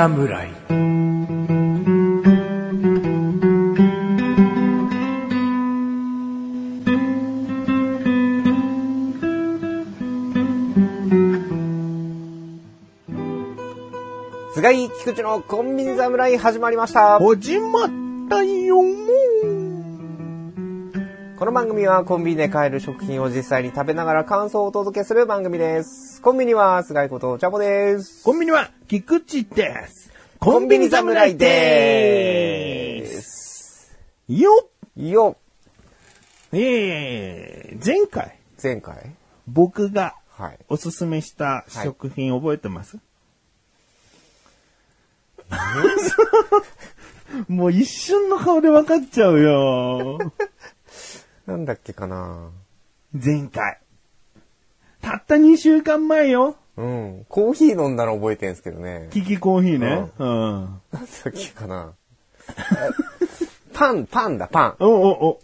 侍菅井菊池のコンビニ侍始まりました。始まったよこの番組はコンビニで買える食品を実際に食べながら感想をお届けする番組です。コンビニは菅井ことチャボです。コンビニは菊池です。コンビニ侍でーす。よよ、えー、前回前回？僕がはい。おすすめした食品覚えてます、もう一瞬の顔で分かっちゃうよ。なんだっけかな前回。たった2週間前よ。うん。コーヒー飲んだの覚えてんすけどね。キキコーヒーね。うん。なんだっけかなパン、パンだ、パン。おおお。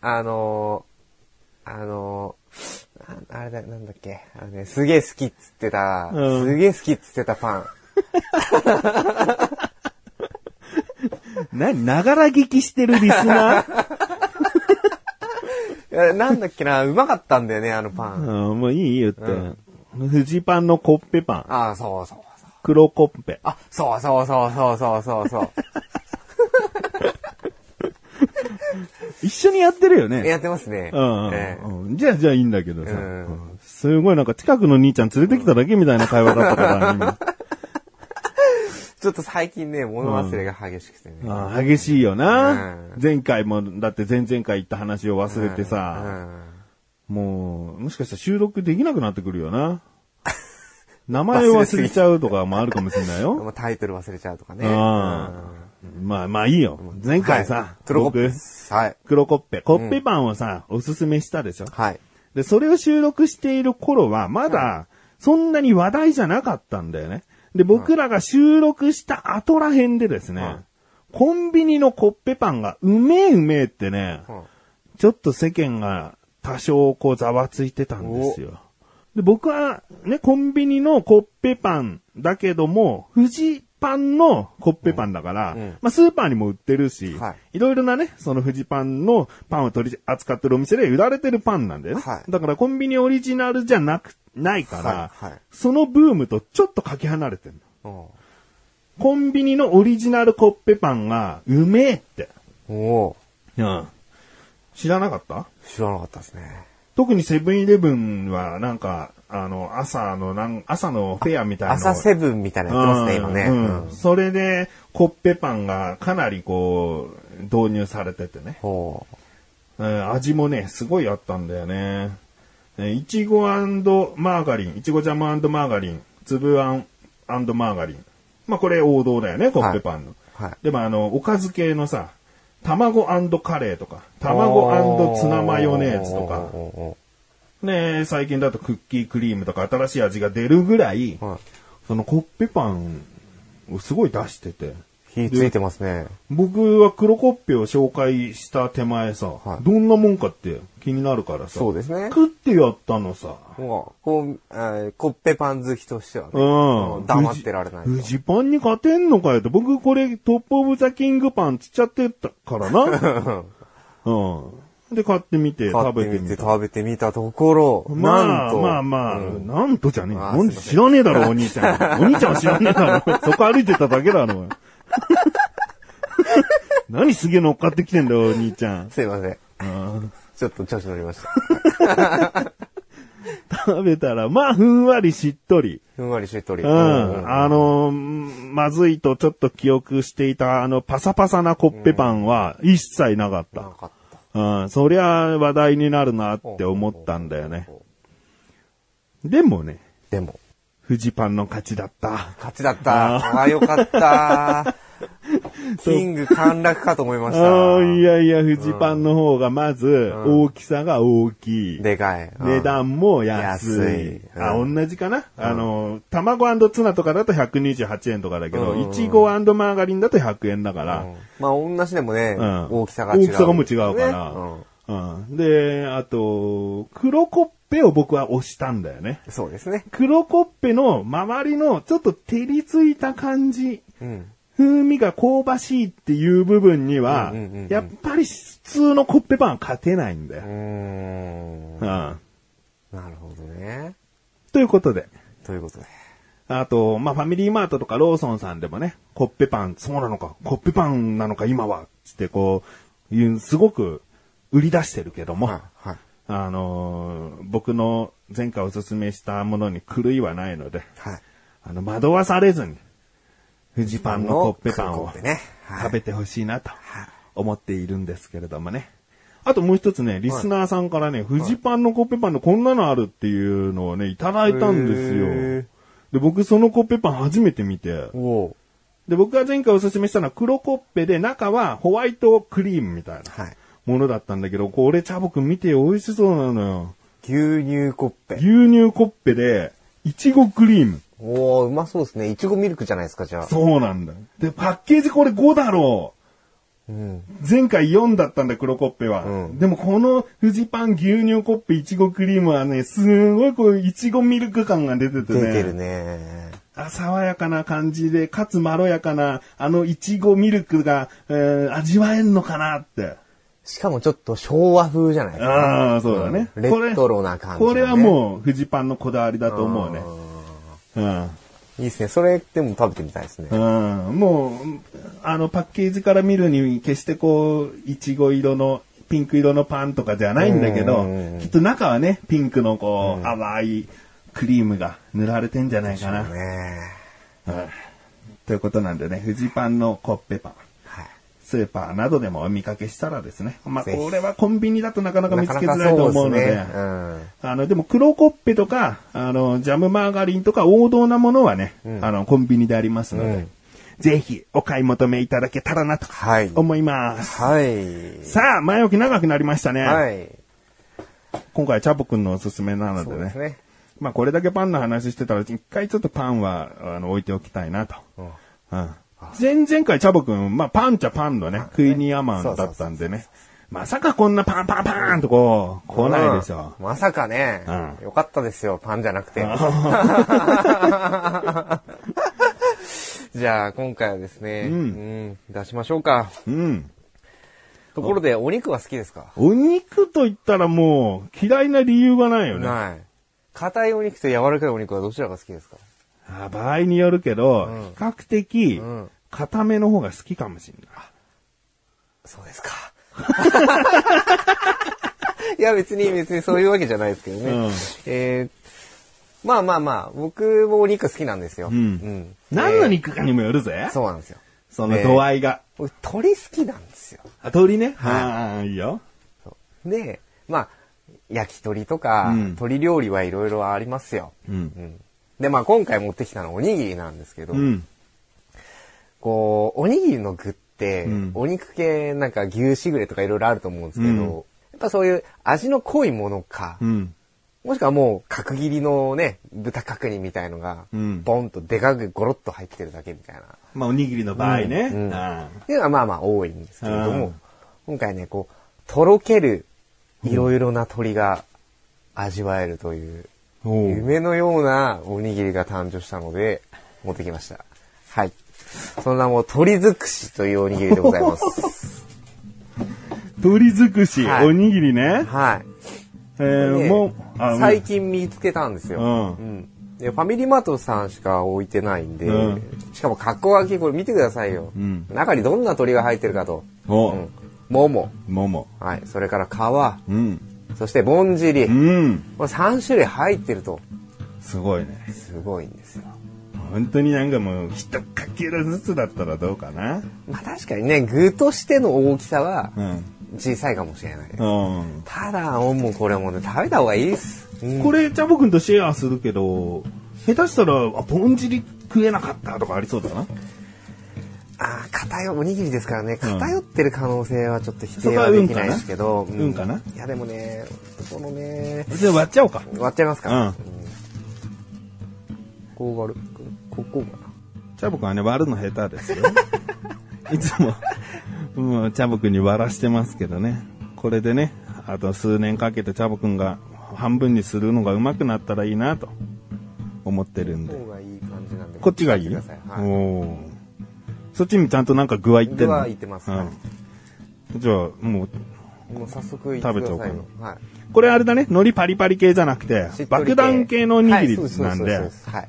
あのー、あのー、ああれだ、なんだっけ。あのね、すげえ好きっつってた、うんすげえ好きっつってたパン。な、ながら聞きしてるリスナー？なんだっけな、うまかったんだよね、あのパン。うん、もういい言って。フジパンのコッペパン。ああ、そうそうそう。黒コッペ。あ、そうそうそうそうそうそうそう。一緒にやってるよね。やってますね。うんうんええうんじゃあ、じゃあいいんだけどさ。うんうんすごいなんか近くの兄ちゃん連れてきただけみたいな会話だったから、今ちょっと最近ね、物忘れが激しくてね。ああ激しいよな、うん前回も、だって前々回言った話を忘れてうさ、んもう、もしかしたら収録できなくなってくるよな。名前を忘れちゃうとかもあるかもしれないよ。まあタイトル忘れちゃうとかね。あまあまあいいよ。前回さ、はい黒コップ僕。はい。黒コッペ、コッペパンをさ、おすすめしたでしょ。はい。で、それを収録している頃は、まだ、そんなに話題じゃなかったんだよね。で、僕らが収録した後ら辺でですね、はい。コンビニのコッペパンがうめえうめえってね、うんちょっと世間が多少こうざわついてたんですよ。で、僕はね、コンビニのコッペパンだけども、富士パンのコッペパンだから、うんまあスーパーにも売ってるし、はいいろいろなね、その富士パンのパンを取り扱ってるお店で売られてるパンなんだよね。はいだからコンビニオリジナルじゃなく、ないから、はいはいそのブームとちょっとかけ離れてるの。うんコンビニのオリジナルコッペパンがうめえって。おおうん。知らなかった？知らなかったですね。特にセブンイレブンはなんか、あの、朝のなん、朝のフェアみたいな。朝セブンみたいなのやってますね、今ね。うんうんそれで、コッペパンがかなりこう、導入されててね。ほうん味もね、すごいあったんだよね。えいちごマーガリン、いちごジャムマーガリン、粒あんマーガリン。まあこれ王道だよね、コッペパンの。う。はい。でもあの、おかず系のさ、卵カレーとか、卵ツナマヨネーズとかね最近だとクッキークリームとか新しい味が出るぐらいー、はい。そのコッペパンをすごい出してて、火ついてますね。僕は黒コッペを紹介した手前さ、はいどんなもんかって気になるからさ、そうですね。食ってやったのさ。もう、こう、えーコッペパン好きとしてはね。うん。黙ってられないと。フジパンに勝てんのかよと。僕これトップオブザキングパンつっちゃってたからな。うん。で、買ってみて買食ってみてべてみた。食べてみたところ、まあなんと。まあまあ、うんなんとじゃねえ。知らねえだろ、お兄ちゃん。お兄ちゃんは知らねえだろ。そこ歩いてただけだろ。何すげえ乗っかってきてんだよ、お兄ちゃん。すいません。うんちょっと調子乗りました。食べたら、まあ、ふんわりしっとり。ふんわりしっとり。うん。あのー、まずいとちょっと記憶していた、あの、パサパサなコッペパンは一切なかった。なかった。うん。そりゃ話題になるなって思ったんだよね。でもね、でも、フジパンの勝ちだった。勝ちだった。ああ、よかった。キング陥落かと思いました。いやいや、フジパンの方がまず、大きさが大きい。でかい。うん値段も安い。あ、うん同じかな、あの、卵ツナとかだと128円とかだけど、うんいちごマーガリンだと100円だから、うんまあ、同じでもね、うん大きさが違う。大きさがもう違うからねうん。で、あと、黒コッペを僕は押したんだよね。うんそうですね。黒コッペの周りのちょっと照りついた感じうん。風味が香ばしいっていう部分にはやっぱり普通のコッペパンは勝てないんだよ。うーん。うん。なるほどね。ということで。ということで。あと、まあ、ファミリーマートとかローソンさんでもね、コッペパン、そうなのか、コッペパンなのか今は、つってこう、いうすごく売り出してるけども、はい。はい。あのー僕の前回おすすめしたものに狂いはないので、はい。あの、惑わされずに、フジパンのコッペパンを食べてほしいなと思っているんですけれどもね。あともう一つね、リスナーさんからね、フジパンのコッペパンのこんなのあるっていうのをね、いただいたんですよ。で、僕そのコッペパン初めて見て、で、僕が前回おすすめしたのは黒コッペで中はホワイトクリームみたいなはい。ものだったんだけど、これチャボくん見てよ美味しそうなのよ。牛乳コッペ。牛乳コッペで、いちごクリーム。おー、うまそうですね。いちごミルクじゃないですか、じゃあ。そうなんだ。で、パッケージこれ5だろうん。う。前回4だったんだ、黒コッペは。うんでもこのフジパン牛乳コッペいちごクリームはね、すごいこう、いちごミルク感が出ててね。出てるね。あ爽やかな感じで、かつまろやかな、あのいちごミルクが、えー味わえんのかなって。しかもちょっっと昭和風じゃないですか。ああ、そうだね。レトロな感じ、ね。これはもう、フジパンのこだわりだと思うね。うん。う。いいですね。それでも食べてみたいですね。うん。もう、あの、パッケージから見るに、決してこう、いちご色の、ピンク色のパンとかじゃないんだけどうん、きっと中はね、ピンクのこう、淡いクリームが塗られてんじゃないかな。ねうんということなんでね、フジパンのコッペパン。はい。スーパーなどでもお見かけしたらですね。まあ、これはコンビニだとなかなか見つけづなからいと思うので、ですね。うん。あの、でも黒コッペとか、あの、ジャムマーガリンとか王道なものはね、うんあの、コンビニでありますので、うんぜひお買い求めいただけたらなとはい。思います。はい。さあ、前置き長くなりましたね。はい。今回、チャボくんのおすすめなのでね。ですね。まあ、これだけパンの話してたら、一回ちょっとパンは、あの、置いておきたいなと。うんうん。前々回、チャボくん、まあ、パンっちゃパンのね、クイニーアマンだったんでね。まさかこんなパンパンパーンとこう、来ないでしょ。うんまさかね、うんよかったですよ、パンじゃなくて。じゃあ、今回はですね、うんうん出しましょうか。うん。ところで、お肉は好きですか？お肉と言ったらもう、嫌いな理由がないよね。ない。硬いお肉と柔らかいお肉はどちらが好きですか？あ場合によるけど、うん比較的う、ん。硬めの方が好きかもしれない。そうですか。いや、別に、別にそういうわけじゃないですけどね。うんえーまあまあまあ、僕もお肉好きなんですよ。うん何のえ肉かにもよるぜー。そうなんですよ。その度合いが。僕、鳥好きなんですよ。あ、鳥ね？はいああ、いいよ。で、まあ、焼き鳥とか、うん鶏料理はいろいろありますよ。う。うんん。で、まあ今回持ってきたのはおにぎりなんですけど、うん。こう、おにぎりの具って、うんお肉系なんか牛しぐれとかいろいろあると思うんですけど、うんやっぱそういう味の濃いものか、うん。もしくはもう角切りのね、豚角煮みたいのが、うんボンとでかくゴロッと入ってるだけみたいな。まあ、おにぎりの場合ね。っていうのはまあまあ多いんですけれどもうん、今回ね、こう、とろけるいろいろな鳥が味わえるという夢のようなおにぎりが誕生したので、持ってきました。はい。その名も鳥尽くしというおにぎりでございます。鳥尽くし、はいおにぎりね。はい。えー、ねもう、あ最近見つけたんですよ。うんうんでファミリーマートさんしか置いてないんで、うんしかも格好書きこれ見てくださいよ。うん中にどんな鳥が入ってるかと。おうん。桃。もも。はい。それから皮。うん。そしてぼんじり。うん。これ3種類入ってると。すごいね。すごいんですよ。本当になんかもう、一かけらずつだったらどうかな？まあ確かにね、具としての大きさはうん。小さいかもしれない。うん。ただ、もうこれもね、食べた方がいいです。うんこれ、チャボくんとシェアするけど、下手したら、あ、ぼんじり食えなかったとかありそうだな。ああ、偏、おにぎりですからね、偏ってる可能性はちょっと否定はできないですけど。う運かな？いや、でもね、そのね、じゃあ割っちゃおうか。割っちゃいますか。うんうんこう割る？ここかな？チャボくんはね、割るの下手ですよ。いつも、もう、チャボくんに割らしてますけどね。これでね、あと数年かけてチャボくんが半分にするのが上手くなったらいいなと思ってるんで。こっちがいいはいおーそっちにちゃんとなんか具合いってんの？具合いってますはいうん。じゃあ、もう、もう早速言ってくださいよ。はい。これあれだね、海苔パリパリ系じゃなくて爆弾系のおにぎりなんではい。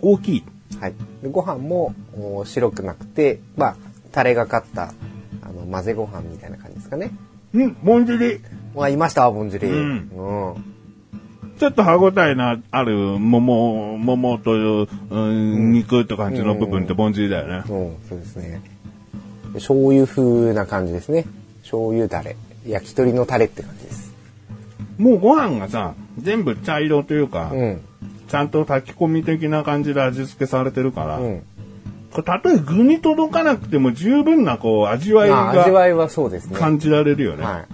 大きい。はい。でご飯もお白くなくて、まあ、タレがかった、あの、混ぜご飯みたいな感じですかね。うん、ぼんじり。わ、いました、ぼんじり。うんうん。ちょっと歯応えのある桃、桃という、うん、肉って感じの部分ってぼんじりだよね。うん、そうですね。で醤油風な感じですね。醤油タレ。焼き鳥のタレって感じです。もうご飯がさ、全部茶色というか、うん。ちゃんと炊き込み的な感じで味付けされてるから、うん。これたとえ具に届かなくても十分なこう味わいまあ、味がわいはそうですね。感じられるよね。は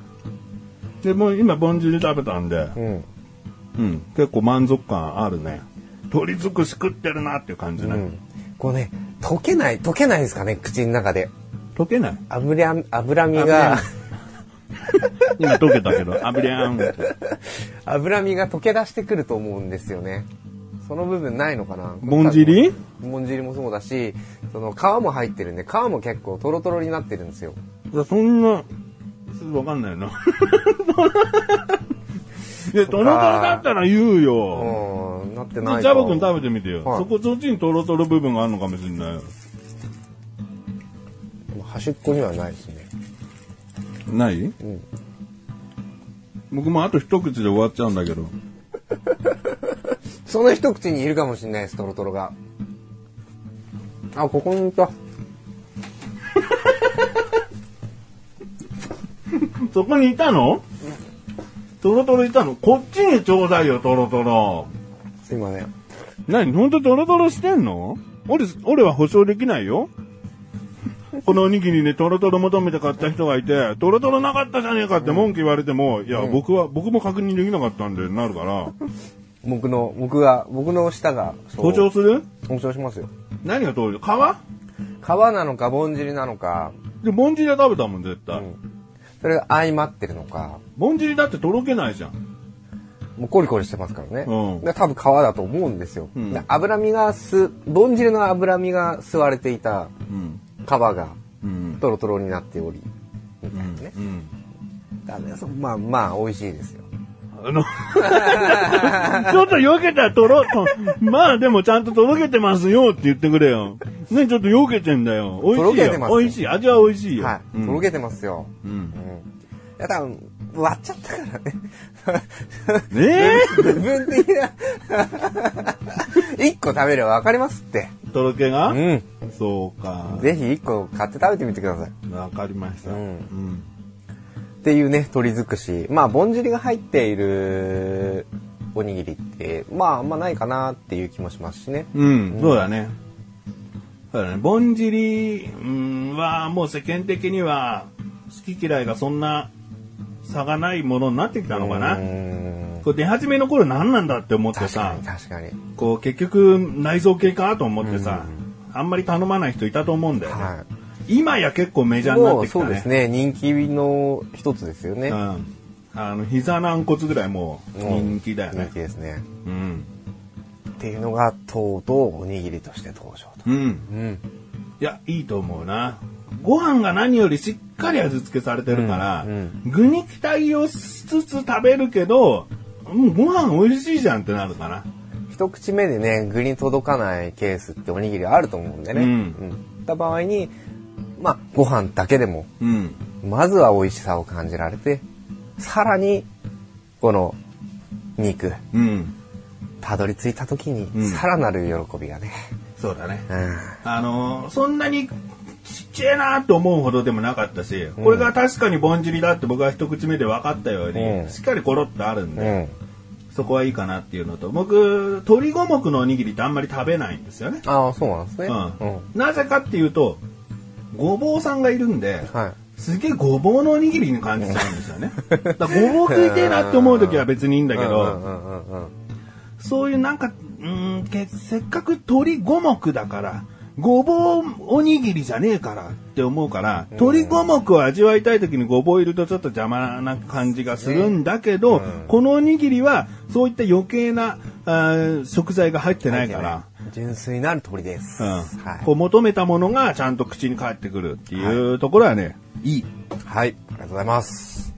でもう今ぼんじり食べたんで、い。うん。うん、結構満足感あるね。鶏尽くし食ってるなっていう感じね。うん。こうね、溶けない、溶けないですかね、口の中で。溶けない油、脂身が、今 溶けたけど、あぶりゃーんって。脂身が溶け出してくると思うんですよね。その部分ないのかなぼんじり？ぼんじりもそうだし、その皮も入ってるんで、皮も結構トロトロになってるんですよ。そんな、わかんないな。いや、トロトロだったら言うよ。うん、なってないか。ジャボ君食べてみてよ。はいそこそっちにトロトロ部分があるのかもしれないよ。端っこにはないですね。ない？ん僕もあと一口で終わっちゃうんだけど。その一口にいるかもしれないです、トロトロが。あ、ここにいた。そこにいたの？トロトロいたの？こっちにちょうだいよ、トロトロ。すいません。何？ほんとトロトロしてんの？俺、俺は保証できないよ。このおにぎりにトロトロ求めて買った人がいて、トロトロなかったじゃねえかって文句言われても、いや、僕は、僕も確認できなかったんで、なるから、僕の、僕が、僕の舌が、そう。保証する？保証しますよ。何が通る皮？皮なのか、ぼんじりなのか、で、ぼんじりは食べたもん、絶対。それが相まってるのか、ぼんじりだってとろけないじゃん。もうコリコリしてますからね。うんで多分皮だと思うんですよ。んで脂身がす、ぼんじりの脂身が吸われていたうん。皮がうん。トロトロになっており、みたいなね。うん。だねそまあまあ、美味しいですよ。あの、ちょっとよけたらとろ、とまあでもちゃんととろけてますよって言ってくれよ。ね、ちょっとよけてんだよ。美味しいとろけてますよ。美味しい。味は美味しいよ。はい。うんとろけてますよ。うん。うん。いや、多分、割っちゃったからね。ね部分的な。一個食べればわかりますって。えとろけが？うん。そうか。ぜひ一個買って食べてみてください。わかりました。うんうん。っていうね、鶏尽くし。まあ、ぼんじりが入っているおにぎりって、まあ、あんまないかなっていう気もしますしね。うん、そうだね。そうだね。ぼんじりうんはもう世間的には好き嫌いがそんな差がないものになってきたのかうな。これ出始めの頃何なんだって思って確かさに、、確かに。こう結局内臓系かと思ってさ、あんまり頼まない人いたと思うんだよね。は今や結構メい。ジャーになっもうてきたね。そうですね、人気の一つですよね。うん。あの、膝軟骨ぐらいもう人気だよ人ね気。ですね。うん。っていうのが、とうとうおにぎりとして登場と。うん。うん。いや、いいと思うな。ご飯が何よりしっかり味付けされてるから、うん具に期待をしつつ食べるけど、うん、ご飯美味しいじゃんってなるかな。一口目でね、具に届かないケースっておにぎりあると思うんでね。うんうん。った場合に、まあ、ご飯だけでも、うん。まずは美味しさを感じられて、さらに、この肉、うん。たどり着いた時に、うんさらなる喜びがね。そうだね。うん。あのーそんなにちっちゃいなと思うほどでもなかったし、これが確かにぼんじりだって僕は一口目で分かったように、うんしっかりコロッとあるんうで、ん。そこはいいかなっていうのと、僕、鶏五目のおにぎりってあんまり食べないんですよね。ああ、そうなんですね。うんなぜかっていうと、ごぼうさんがいるんで、はい。すげえごぼうのおにぎりに感じちゃうんですよね。だごぼう食いてえなって思う時は別にいいんだけど、そういうなんか、うーんけせっかく鶏五目だから、ごぼうおにぎりじゃねえからって思うから、鶏五目を味わいたい時にごぼう入れるとちょっと邪魔な感じがするんだけど、うん。このおにぎりはそういった余計なあー食材が入ってないから、純粋なる鳥です。うん。はいこう求めたものがちゃんと口に返ってくるっていうところはね、いい。はい。ありがとうございます。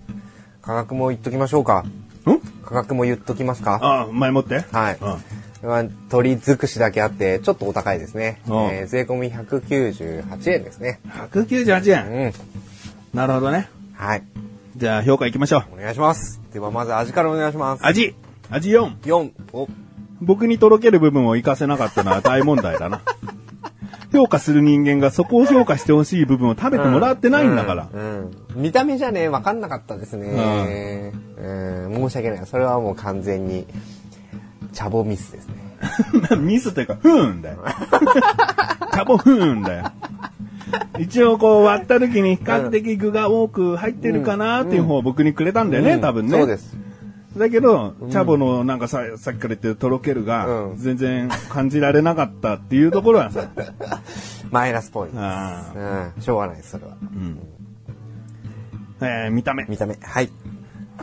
価格も言っときましょうか。ん？価格も言っときますか？あ、前もって？はい。うん。まあ鳥尽くしだけあって、ちょっとお高いですね。うんえー税込み198円ですね。198円。うん。なるほどね。はい。じゃあ評価いきましょう。お願いします。ではまず味からお願いします。味味4。4。お、僕にとろける部分を活かせなかったのは大問題だな。評価する人間がそこを評価してほしい部分を食べてもらってないんだから。うん。うん見た目じゃね、わかんなかったですね。うん。申し訳ない。それはもう完全に、チャボミスですね。ミスというか、不運だよ。チャボ不運だよ。一応こう割った時に比較的具が多く入ってるかなっていう方を僕にくれたんだよね、うん多分ね。そうです。だけど、チャボのなんかささっきから言ってるとろけるがうん全然感じられなかったっていうところはさ、マイナスポイント。あうん。しょうがないです、それは。ーえー見た目。見た目。はい。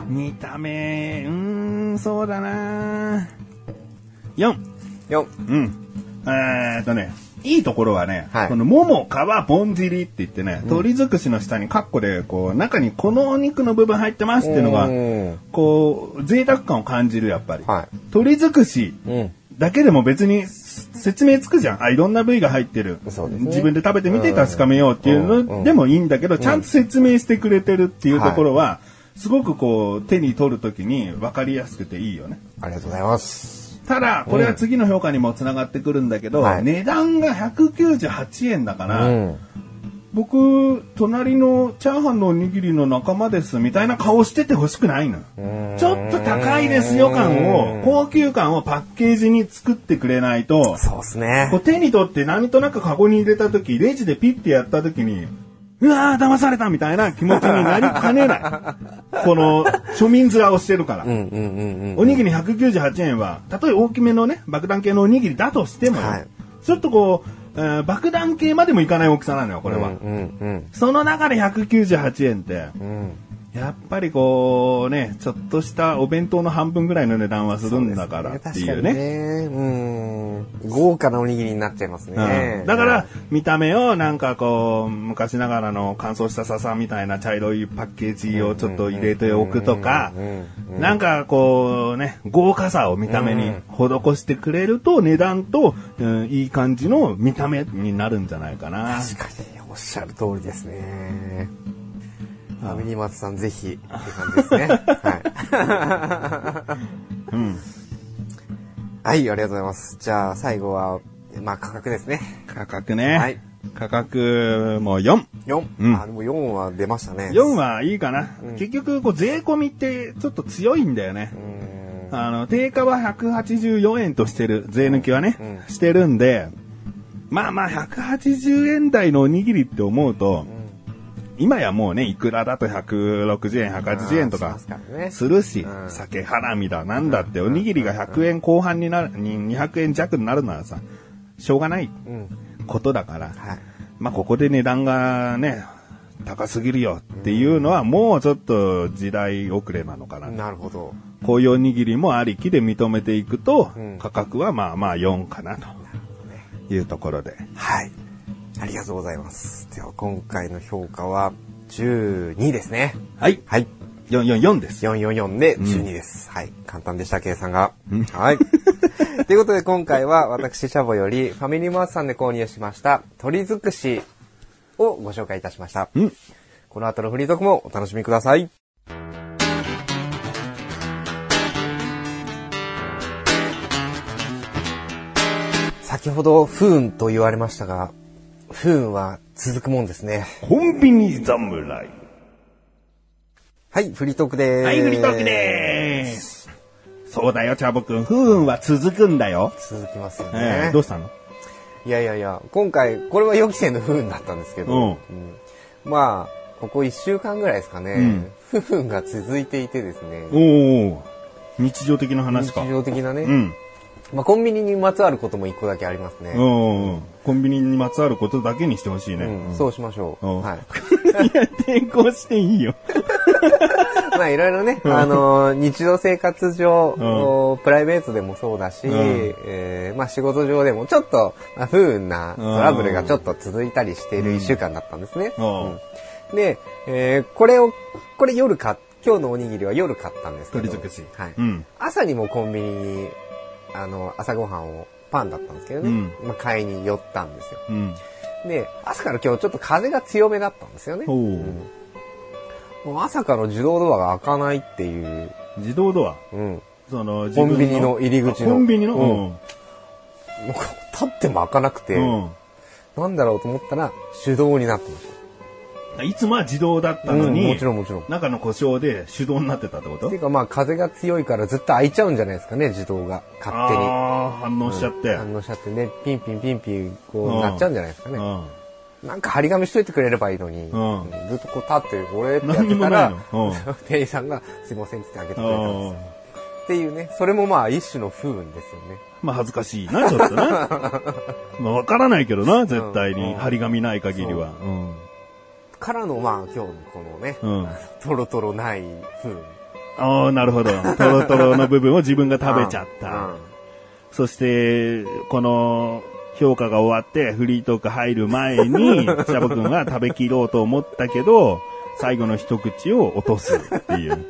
見た目、うーん、そうだな4。4。うん。えーっとね、いいところはね、はいこの、もも、皮、ぼんじりって言ってね、鳥尽くしの下にカッコで、こう、中にこのお肉の部分入ってますっていうのが、うんこう、贅沢感を感じる、やっぱり。はい鳥尽くしうん。だけでも別に説明つくじゃん。あ、いろんな部位が入ってる。ね自分で食べてみて確かめようっていうのでもいいんだけど、ちゃんと説明してくれてるっていうところは、すごくこう、手に取るときに分かりやすくていいよね。ありがとうございます。ただ、これは次の評価にもつながってくるんだけど、はい値段が198円だから、うん。僕、隣のチャーハンのおにぎりの仲間ですみたいな顔しててほしくないの。ちょっと高いですよ感を、高級感をパッケージに作ってくれないと、そうですねこう。手に取って何となくカゴに入れた時、レジでピッてやった時に、うわー、騙されたみたいな気持ちになりかねない。この、庶民面をしてるから。おにぎり198円は、たとえ大きめのね、爆弾系のおにぎりだとしてもよ、はいちょっとこう、えー爆弾系までもいかない大きさなのよ、これは。その中で198円って、うん。うん。やっぱりこうね、ちょっとしたお弁当の半分ぐらいの値段はするんだからっていうね。確かにね。うん。豪華なおにぎりになっちゃいますね。うんだから、見た目をなんかこう、昔ながらの乾燥した笹みたいな茶色いパッケージをちょっと入れておくとかうん、なんかこうね、豪華さを見た目に施してくれると値段と、うんいい感じの見た目になるんじゃないかな。確かに、おっしゃる通りですね。ファミリーマートさんぜひって感じですね。はい。うん。はい、ありがとうございます。じゃあ、最後は、まあ、価格ですね。価格ね。はい価格も4。4。うんあ、でも4は出ましたね。4はいいかな。うん結局、こう、税込みってちょっと強いんだよねう。ん。あの、定価は184円としてる、税抜きはね、うんしてるんで、まあまあ180円台のおにぎりって思うと、今やもうね、いくらだと160円、180円とかするし、うん酒ハラミだなんだって、おにぎりが100円後半になる、に200円弱になるならさ、しょうがないうん。ことだから、はい。まあここで値段がね、高すぎるよっていうのはもうちょっと時代遅れなのかな。なるほど。こういうおにぎりもありきで認めていくと、うん価格はまあまあ4かなというところで。はい。ありがとうございます。では、今回の評価は、12ですね。はい。はい。444です。444で12です。はい。簡単でした、計算が。はい。ということで今回は私、シャボよりファミリーマートさんで購入しました鳥尽くしをご紹介いたしました。うん。この後のフリートークもお楽しみください。先ほど不運と言われましたが、不運は続くもんですね。コンビニ侍。はい、フリートークでーす。はい、フリートークでーす。そうだよ、チャボくん。不運は続くんだよ。続きますよえねえ。どうしたの？いやいやいや、今回、これは予期せぬ不運だったんですけど、うんうんまあ、ここ1週間ぐらいですかね、不運が続いていてですね、おお日常的な話か。日常的なね、うん。まあ、コンビニにまつわることも一個だけありますね。うんうん。コンビニにまつわることだけにしてほしいね。うんうんそうしましょう。うんはい。いや、抵抗していいよ。まあいろいろね、あの、日常生活上、プライベートでもそうだし、うんえーまあ仕事上でもちょっと、まあ、不運なトラブルがちょっと続いたりしている一週間だったんですね。うんうんで、えーこれを、これ夜買っ、今日のおにぎりは夜買ったんですけど。鳥尽くしはい。うん。朝にもコンビニに、あの、朝ごはんを、パンだったんですけどね、うんまあ買いに寄ったんですよ。うん。で、朝から今日ちょっと風が強めだったんですよね。もう朝から自動ドアが開かないっていう、自動ドア？うん。その、コンビニの入り口のあコンビニの？うんもう立っても開かなくて、うん。なんだろうと思ったら手動になってましうんいつもは自動だったた。のに、うんもちろんもちろん。中の故障で手動になってたってこと？っていうかまあ風が強いからずっと開いちゃうんじゃないですかね、自動が。勝手に。ああ、反応しちゃって。反応しちゃってね、ピンピンピンピンこうんうなっちゃうんじゃないですかね。うんなんか張り紙しといてくれればいいのに、うんずっとこう立って、俺ってやってたら。店員さんがすいませんって開けてくれたんですよ。あっていうね、それもまあ一種の不運ですよね。まあ恥ずかしいな、ちょっとな。まあわからないけどな、絶対に。うん張り紙ない限りは。からのまあ今日のこのね、うん。うん。トロトロない不運。ああ、なるほど。トロトロの部分を自分が食べちゃった。うんそして、この、評価が終わってフリートーク入る前に、シャボ君は食べきろうと思ったけど、最後の一口を落とすっていう。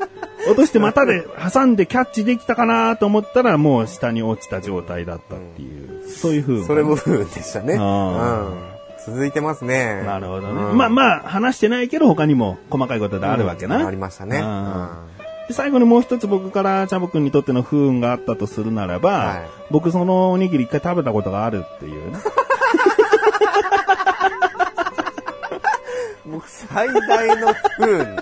落としてまたで挟んでキャッチできたかなと思ったらもう下に落ちた状態だったっていう、そういう風それも不運でしたね。うあん。続いてますね。なるほどね。うんまあまあ、話してないけど他にも細かいことであるわけな。うんありましたね。で最後にもう一つ僕からチャボくんにとっての不運があったとするならば、はい僕そのおにぎり一回食べたことがあるっていうね。僕最大の不運。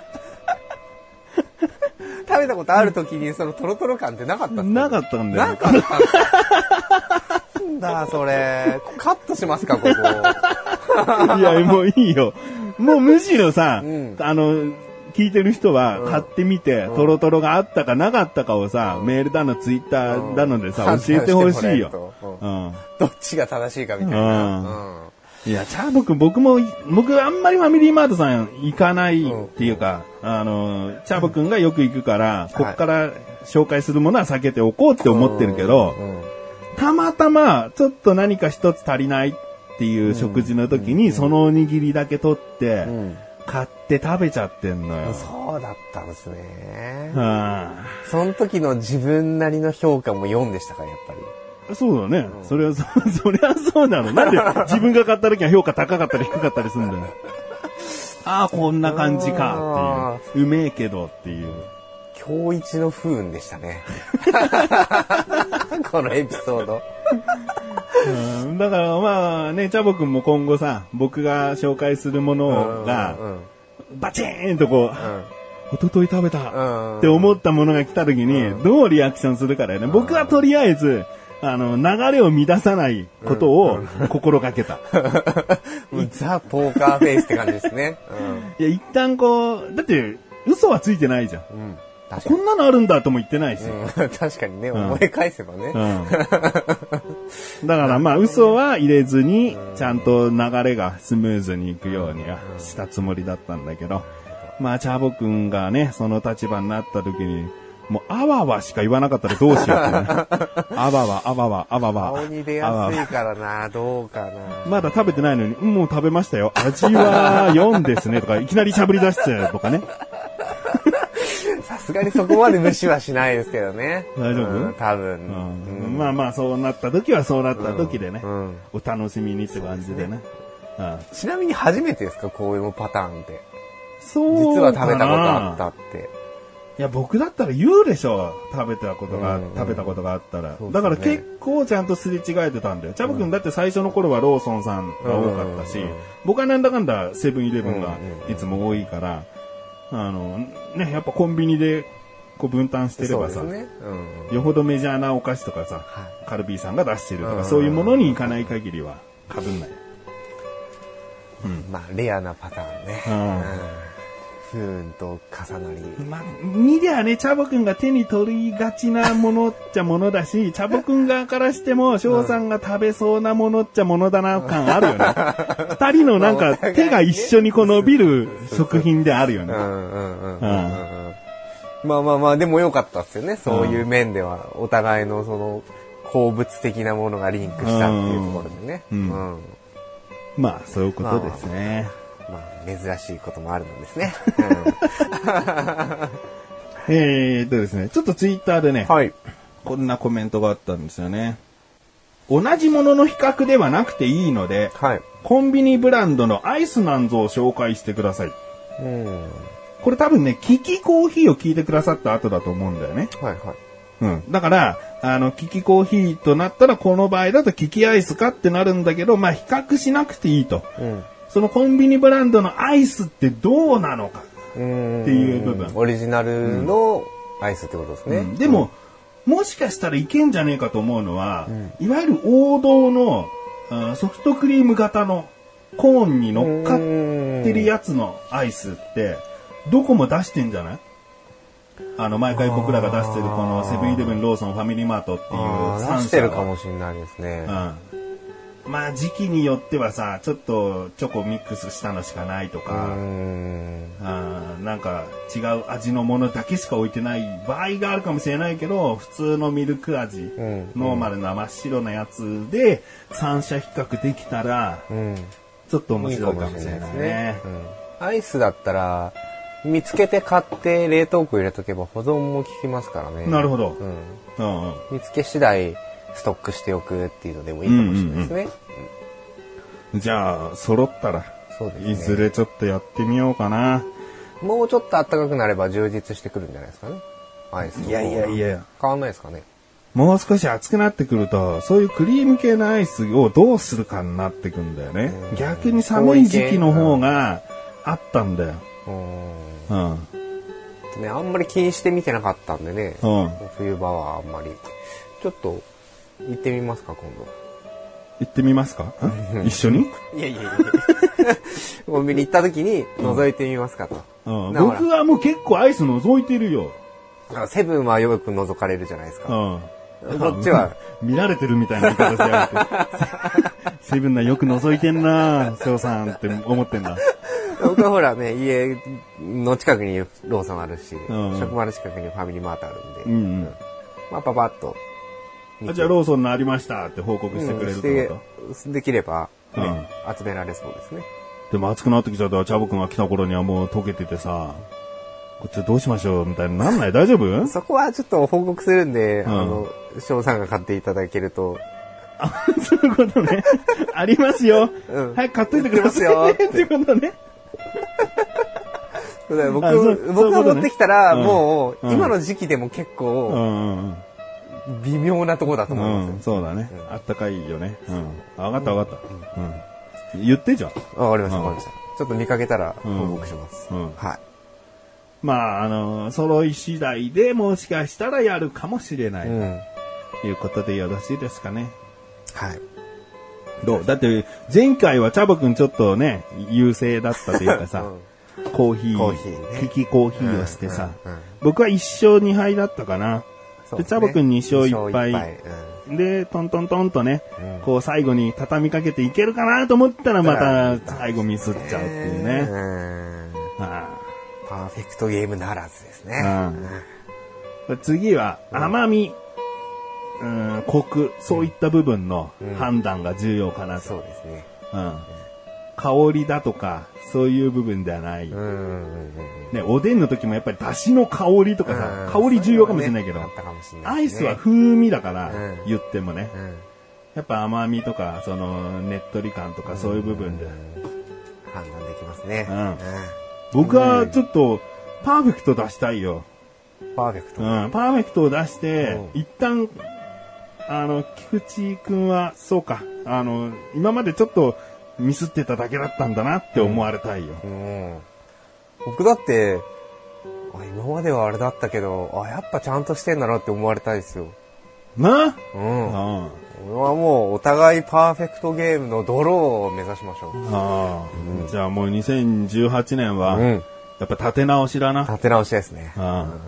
食べたことある時にそのトロトロ感ってなかったっすなかったんだよ。なかった。なんだ、それ。カットしますか、ここ。いや、もういいよ。もうむしろさ、うんあの、聞いてる人はうん買ってみて、トロトロがあったかなかったかをさ、メールだの、ツイッターだのでさ、うん教えてほしいよ。とうん。どっちが正しいかみたいな。うんいや、チャーボくん、僕も、僕あんまりファミリーマートさん行かないっていうか、あの、チャーボくんがよく行くから、こっから紹介するものは避けておこうって思ってるけど、うんたまたま、ちょっと何か一つ足りないっていう食事の時に、そのおにぎりだけ取ってう、ん買って食べちゃってんのよ。そうだったんですね。はその時の自分なりの評価も4でしたから、やっぱり。あそうだね。それはそ、そりゃそうだろう。なんで自分が買った時は評価高かったり低かったりするんだよ。ああ、こんな感じかっていう。うめえけどっていう。今日一の不運でしたね。このエピソード。うんだからまあね、チャボくんも今後さ、僕が紹介するものがう、んバチーンとこう、一昨日食べたうんって思ったものが来た時に、どうリアクションするかだよね。僕はとりあえず、あの、流れを乱さないことを心がけた。もうザ・ポーカーフェイスって感じですね。いや、一旦こう、だって、嘘はついてないじゃん。うん。こんなのあるんだとも言ってないし。に。うん、確かにね、思い返せばね。うん。だからまあ嘘は入れずに、ちゃんと流れがスムーズにいくようにはしたつもりだったんだけど、まあチャボくんがね、その立場になった時に、もうあわわしか言わなかったらどうしようってね。あわわ、あわわ、あわわ。顔に出やすいからな、どうかな。まだ食べてないのに、うんもう食べましたよ。味は4ですねとか、いきなりしゃぶり出しちゃうとかね。さすがにそこまで無視はしないですけどね。大丈夫？うん多分。うんまあまあそうなった時はそうなった時でね、うんお楽しみにって感じでね。うんちなみに初めてですかこういうパターンって。そう実は食べたことあったって。いや、僕だったら言うでしょ。食べたことが、うん食べたことがあったら。ねだから結構ちゃんとすれ違えてたんだよ。チャボくんだって最初の頃はローソンさんが多かったし、うんうんうん僕はなんだかんだセブンイレブンがうんうんうんいつも多いから、あの、ね、やっぱコンビニでこう分担してればさ、ね。うん。よほどメジャーなお菓子とかさ、はカルビーさんが出してるとか、うんそういうものに行かない限りは被んない。まあ、レアなパターンね。うん分と重なり。まあ、見りゃね、チャボくんが手に取りがちなものっちゃものだし、チャボくん側からしても、翔さんが食べそうなものっちゃものだな感あるよね。二人のなんか手が一緒にこう伸びる食品であるよね。まあまあまあ、でも良かったっすよね。そういう面では、お互いのその、好物的なものがリンクしたっていうところでね。うんうんまあ、そういうことですね。まあ、珍しいこともあるのですね。えーっとですね、ちょっとツイッターでね、はい。こんなコメントがあったんですよね。同じものの比較ではなくていいので、はい。コンビニブランドのアイスなんぞを紹介してください。うん。これ多分ね、キキコーヒーを聞いてくださった後だと思うんだよね。はいはい。うん。だから、あの、キキコーヒーとなったら、この場合だとキキアイスかってなるんだけど、まあ、比較しなくていいと。うん。そのコンビニブランドのアイスってどうなのか。うんっていう部分オリジナルのアイスってことですね。うんでも、もしかしたらいけんじゃねえかと思うのは、いわゆる王道のあソフトクリーム型のコーンに乗っかってるやつのアイスって、どこも出してんじゃない？あの、毎回僕らが出してるこのセブンイレブン、ローソン、ファミリーマートっていうあー3出してるかもしれないですね。うん。まあ時期によってはさ、ちょっとチョコミックスしたのしかないとうか、ん。あーなんか違う味のものだけしか置いてない場合があるかもしれないけど、普通のミルク味、んノーマルな真っ白なやつで三者比較できたら、うん。ちょっと面白いかもしれないね。うん。アイスだったら、見つけて買って冷凍庫入れとけば保存も効きますからね。なるほどう。ん。うんうん見つけ次第ストックしておくっていうのでもいいかもしれないですね。じゃあ、揃ったら、ねいずれちょっとやってみようかな。もうちょっと暖かくなれば充実してくるんじゃないですかね。アイスいやいやいや変わんないですかね。もう少し暑くなってくると、そういうクリーム系のアイスをどうするかになってくんだよね。うん逆に寒い時期の方があったんだよ。うん。うん。ね、あんまり気にして見てなかったんでね。うん。冬場はあんまり。ちょっと、行ってみますか、今行ってみますか？一緒に、度。いやいやいや コンビニ行った時に覗いてみますかと。うん、だから僕はもう結構アイス覗いてるよ。あセブンはよく覗かれるじゃないですか。うん。こっちは。見られてるみたいな言い方してやめて。セブンなよく覗いてんな翔さんって思ってんだ。僕はほらね、家の近くにローソンあるし、うん職場の近くにファミリーマートあるんで、うんうん。まあパパッと。あじゃあローソンのありましたって報告してくれるってこうん。できれば、ね集められそうですね。と、でも暑くなってきちゃったら、チャボくんが来た頃にはもう溶けててさ、こっちどうしましょうみたいになんない？大丈夫？そこはちょっと報告するんで、うん。あの、翔さんが買っていただけると、そういうことね。ありますよ。うん。早く買っといてくれますよ。よ。っていうことね。僕僕が持ってきたら、うん。もう、うん。今の時期でも結う構、んうんうん。微妙なところだと思いますようん、そうだねう。んあったかいよね。うん。わかったわかった。うん。言ってじゃん。わかりました、うんわかりました。ちょっと見かけたらうん報告します。うんはい。まあ、あの、揃い次第でもしかしたらやるかもしれない。うん。ということでよろしいですかね。はい。どう？だって、前回はチャボくんちょっとね、優勢だったというかさ、うんコーヒー、コーヒーねキキコーヒーをしてさ、うんうんうん僕は一勝二敗だったかな。で、チャボくん二勝一二敗。勝一で、トントントンとね、うん。こう最後に畳みかけていけるかなと思ったらまうん。た最後ミスっちゃうっていううん。ね。パーフェクトゲームならずですね。うん。次は甘み、うん、コク、そういった部分の判断が重要かなと。そうですね。うん香りだとか、そういう部分ではない。ね、おでんの時もやっぱり出汁の香りとかさ、うん香り重要かもしれないけど、ねアイスは風味だから、うん言ってもね。うんやっぱ甘みとか、その、ねっとり感とか、そういう部分で。判断できますね。うん僕はちょっと、パーフェクト出したいよ。パーフェクト。うん、パーフェクトを出して、うん一旦、あの、菊池くんは、そうか、あの、今までちょっとミスってただけだったんだなって思われたいよ。うん僕だって、あ今まではあれだったけど、あ、やっぱちゃんとしてんだなって思われたいですよ。な？うん。あ俺はもうお互いパーフェクトゲームのドローを目指しましょう。あ、ああじゃあもう2018年は、うんやっぱ立て直しだな。立て直しですね。うん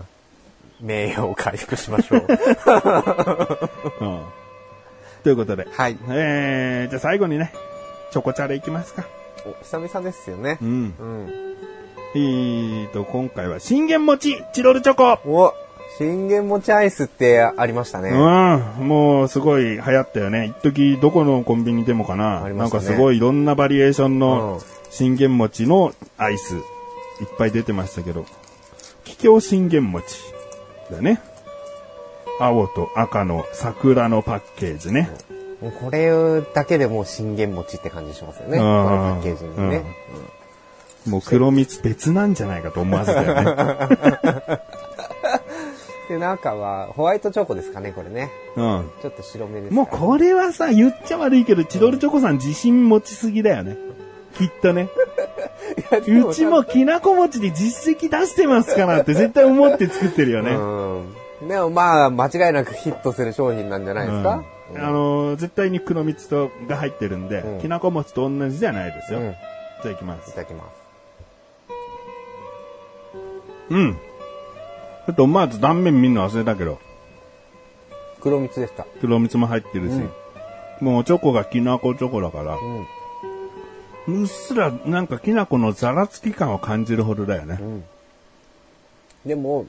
名誉を回復しましょう。うんということで。はい。えー、じゃあ最後にね、チョコチャレいきますか。お久々ですよねう。ん。うん。えーと、今回は信玄餅チロルチョコお信玄餅アイスってありましたね。うん、もうすごい流行ったよね。一時どこのコンビニでもかな。なんありましたねかすごいいろんなバリエーションうんの信玄餅のアイス、いっぱい出てましたけど、桔梗信玄餅だね。青と赤の桜のパッケージね。もうこれだけでもう信玄餅って感じしますよね。こうんのパッケージにね。もう黒蜜別なんじゃないかと思わせたよね。で、中はホワイトチョコですかね、これね。うん。ちょっと白めですかもうこれはさ、言っちゃ悪いけど、チロルチョコさん自信持ちすぎだよね。きっとね。うちもきなこ餅で実績出してますからって絶対思って作ってるよね。うん。でもまあ、間違いなくヒットする商品なんじゃないですか？うんあのー絶対に黒蜜とが入ってるんで、うんきなこ餅と同じじゃないですよ。うん。いじゃあ行きます。ただきます。うん。ちょっと思わず断面見るの忘れたけど、黒蜜でした。黒蜜も入ってるし、もうチョコがきなこチョコだから、うん。うっすらなんかきなこのざらつき感を感じるほどだよね。でも、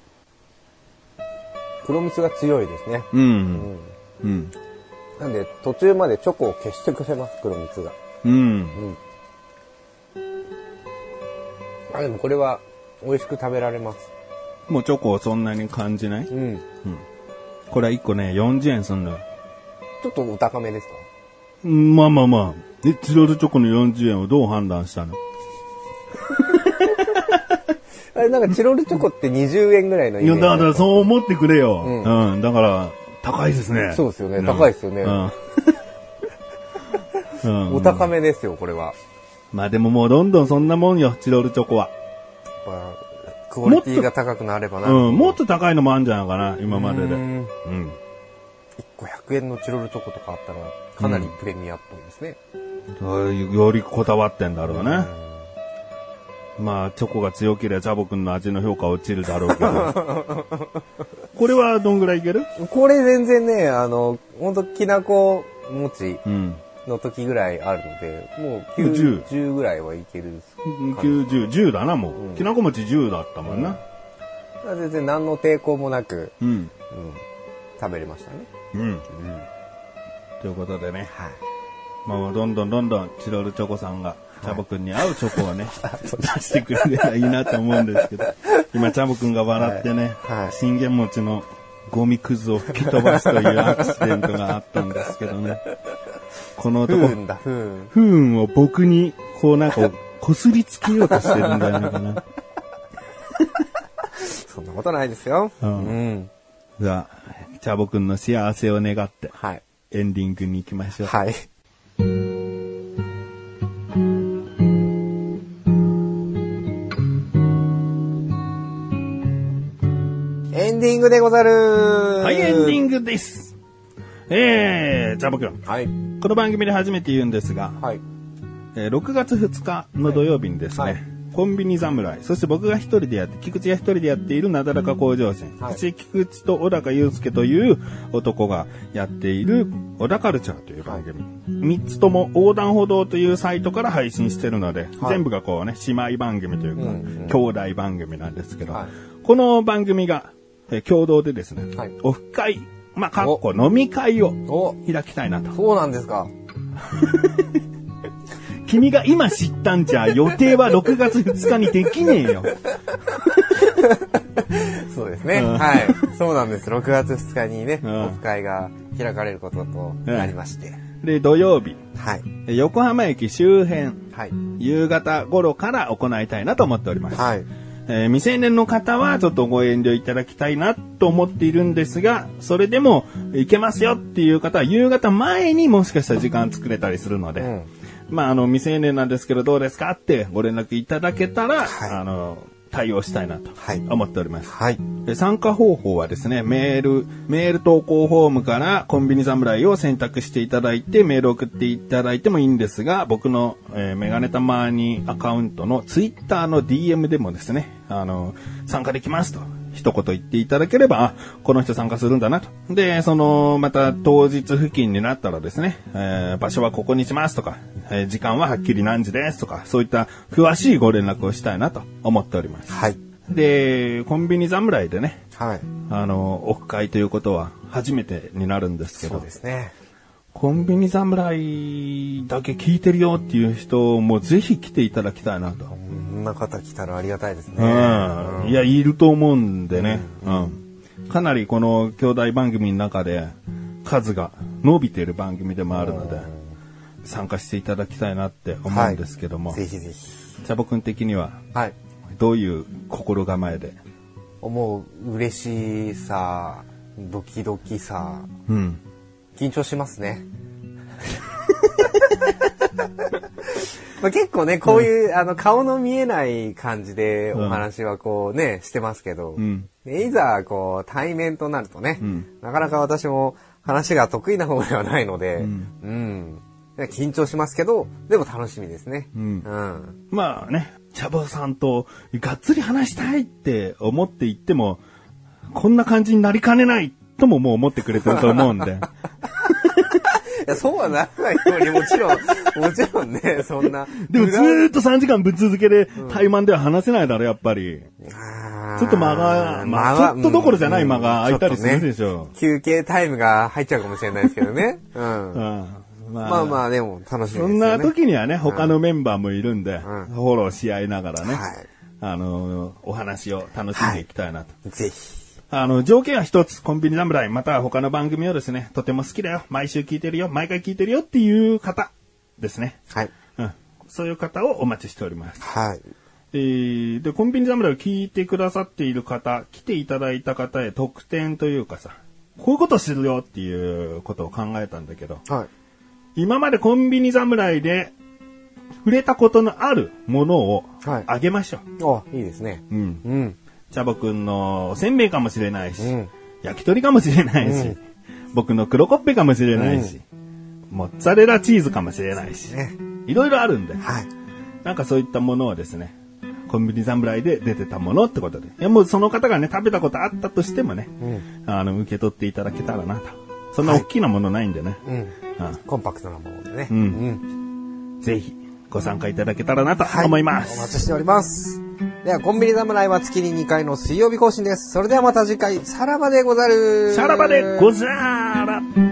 黒蜜が強いですね。うん。うん。うん。なんで、途中までチョコを消してくれます、黒蜜が。うん。あ、でもこれは、美味しく食べられます。もうチョコをそんなに感じない？うん。これは1個ね、40円すんのよ。ちょっとお高めですか？うんまあまあまあ。え、チロルチョコの40円をどう判断したの？あれ、なんかチロルチョコって20円ぐらいのイいや、メージだからそう思ってくれよ。ううんん。だから、高いですね。そうですよねん高いですよねうん。うんお高めですよ、これは。まあでももうどんどんそんなもんよ、チロルチョコは。やっぱクオリティが高くなればな。うん。もっと高いのもあるんじゃないかな、今までで。ううん。ん1個100円のチロルチョコとかあったら、かなりプレミアっぽいですね。よりこだわってんだろうね。まあ、チョコが強ければジャボくんの味の評価落ちるだろうけど。これはどんぐらいいける？これ全然ね、あの、ほんときなこ餅うん。の時ぐらいあるので、もう10 90ぐらいはいける。90、10だな、もう。うんきなこ餅10だったもんな。全然何の抵抗もなく、うん。うん、食べれましたね。うん。ということでね、はい。まあ、どんどんどんどんチロルチョコさんが、チャボくんに合うチョコをね、出してくれればいいなと思うんですけど、今、チャボくんが笑ってね、信玄餅のゴミくずを吹き飛ばすというアクシデントがあったんですけどね。この男、不運だ、不運。不運を僕に、こうなんか、こすりつけようとしてるんじゃないかな。そんなことないですよ。うんうん。じゃあ、チャボくんの幸せを願って、はい。エンディングに行きましょう。はい。グでござるはい、エンディンングです。えー、チャボくん。グはい。この番組で初めて言うんですが、はい。えー6月2日の土曜日にですね、はいはいコンビニ侍、そして僕が一人でやって、菊池が一人でやっているなだらか工場船、はいそして菊池と小高祐介という男がやっている小高カルチャーという番組。三つとも横断歩道というサイトから配信してるので、はい全部がこうね、姉妹番組というか、うんうん兄弟番組なんですけど、はいこの番組が、えー共同でですね、はいオフ会、まあ、かっこ飲み会をお、開きたいなと。そうなんですか。君が今知ったんじゃ、予定は6月2日にできねえよ。そうですね。うんはい。そうなんです。6月2日にね、うんオフ会が開かれることとなりまして。で、土曜日、はい。え横浜駅周辺、はい。夕方頃から行いたいなと思っております。はい。えー未成年の方はちょっとご遠慮いただきたいなと思っているんですが、それでも行けますよっていう方は夕方前にもしかしたら時間作れたりするので、うん。まあ、あの、未成年なんですけどどうですかってご連絡いただけたら、はいあの、対応したいなとはい思っております。はい。で参加方法はですね、メール、メール投稿フォームからコンビニ侍を選択していただいて、メールを送っていただいてもいいんですが、僕の、えーメガネたまにアカウントのツイッターの DM でもですね、あの、参加できますと。一言言っていただければ、あ、この人参加するんだなと。で、その、また当日付近になったらですね、えー場所はここにしますとか、えー時間ははっきり何時ですとか、そういった詳しいご連絡をしたいなと思っております。はい。で、コンビニ侍でね、はい。あの、オフ会ということは初めてになるんですけそうど、ですね。コンビニ侍だけ聞いてるよっていう人もぜひ来ていただきたいなと。こんな方来たらありがたいですね。うん。いや、いると思うんでね。うん。かなりこの兄弟番組の中で数が伸びている番組でもあるので、参加していただきたいなって思うんですけども、ぜひぜひ。チャボくん的にははい。どういう心構えで？思う嬉しさ、ドキドキさ、うん。緊張しますね。まあ結構ね、こういう、あの、顔の見えない感じでお話はこうね、してますけど、んでいざこう対面となるとね、んなかなか私も話が得意な方ではないので、うん。で緊張しますけど、でも楽しみですね。んうん。まあね、チャボさんとがっつり話したいって思って言っても、こんな感じになりかねないとももう思ってくれてると思うんで。いや、そうはならないように、もちろん、もちろんね、そんな。でもずーっと3時間ぶっ続けで対マンでは話せないだろ、やっぱり。ちょっと間が、まあ、ちょっとどころじゃない間が空いたりするでしょ。休憩タイムが入っちゃうかもしれないですけどね。うん。うんままあまあ、でも楽しみですね。んな時にはね、他のメンバーもいるんで、んフォローし合いながらね、はいあの、お話を楽しんでいきたいなと。ぜひ。あの、条件は一つ、コンビニ侍、または他の番組をですね、とても好きだよ、毎週聞いてるよ、毎回聞いてるよっていう方ですね。はい。うん。そういう方をお待ちしております。はい。えー、で、コンビニ侍を聞いてくださっている方、来ていただいた方へ特典というかさ、こういうことするよっていうことを考えたんだけど、はい。今までコンビニ侍で触れたことのあるものをはいあげましょう。お、いいですね。うん。うん。チャボくんのおせんべいかもしれないし、うん焼き鳥かもしれないし、うん僕の黒コッペかもしれないし、モッツァレラチーズかもしれないし、ね。いろいろあるんで、はい。なんかそういったものをですね、コンビニ侍で出てたものってことで、いやもうその方がね、食べたことあったとしてもね、うん。あの、受け取っていただけたらなと。そんな大きなものないんでね、うん。うんコンパクトなものでね。うんうん。ぜひご参加いただけたらなとはい。思いまお待す。ちしております。では、コンビニ侍は月に2回の水曜日更新です。それではまた次回、さらばでござる。さらばでござー